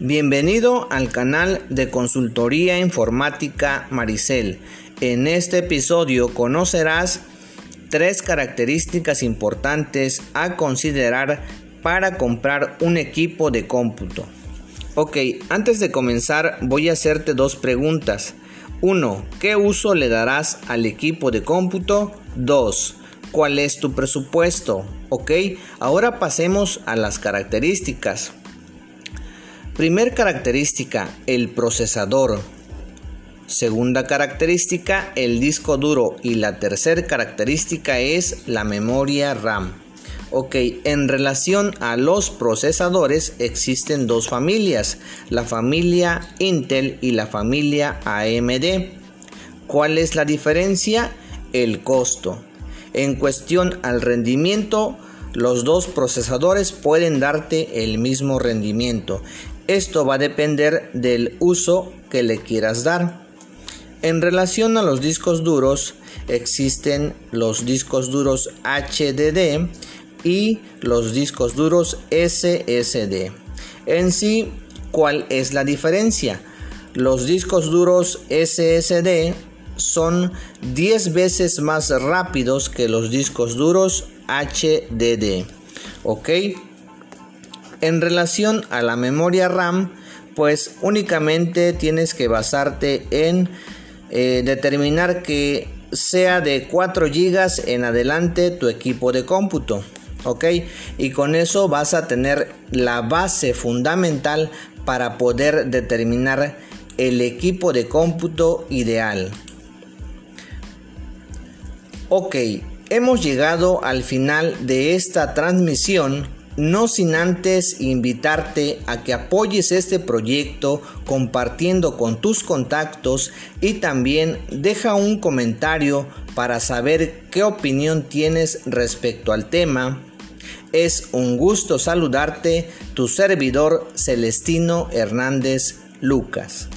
Bienvenido al canal de consultoría informática Maricel. En este episodio conocerás tres características importantes a considerar para comprar un equipo de cómputo. Ok, antes de comenzar voy a hacerte dos preguntas. 1. ¿Qué uso le darás al equipo de cómputo? 2. ¿Cuál es tu presupuesto? Ok, ahora pasemos a las características. Primer característica, el procesador. Segunda característica, el disco duro. Y la tercera característica es la memoria RAM. Ok, en relación a los procesadores existen dos familias, la familia Intel y la familia AMD. ¿Cuál es la diferencia? El costo. En cuestión al rendimiento, los dos procesadores pueden darte el mismo rendimiento. Esto va a depender del uso que le quieras dar. En relación a los discos duros, existen los discos duros HDD y los discos duros SSD. En sí, ¿cuál es la diferencia? Los discos duros SSD son 10 veces más rápidos que los discos duros HDD. ¿Ok? En relación a la memoria RAM, pues únicamente tienes que basarte en eh, determinar que sea de 4 GB en adelante tu equipo de cómputo. ¿Ok? Y con eso vas a tener la base fundamental para poder determinar el equipo de cómputo ideal. Ok, hemos llegado al final de esta transmisión no sin antes invitarte a que apoyes este proyecto compartiendo con tus contactos y también deja un comentario para saber qué opinión tienes respecto al tema. Es un gusto saludarte, tu servidor Celestino Hernández Lucas.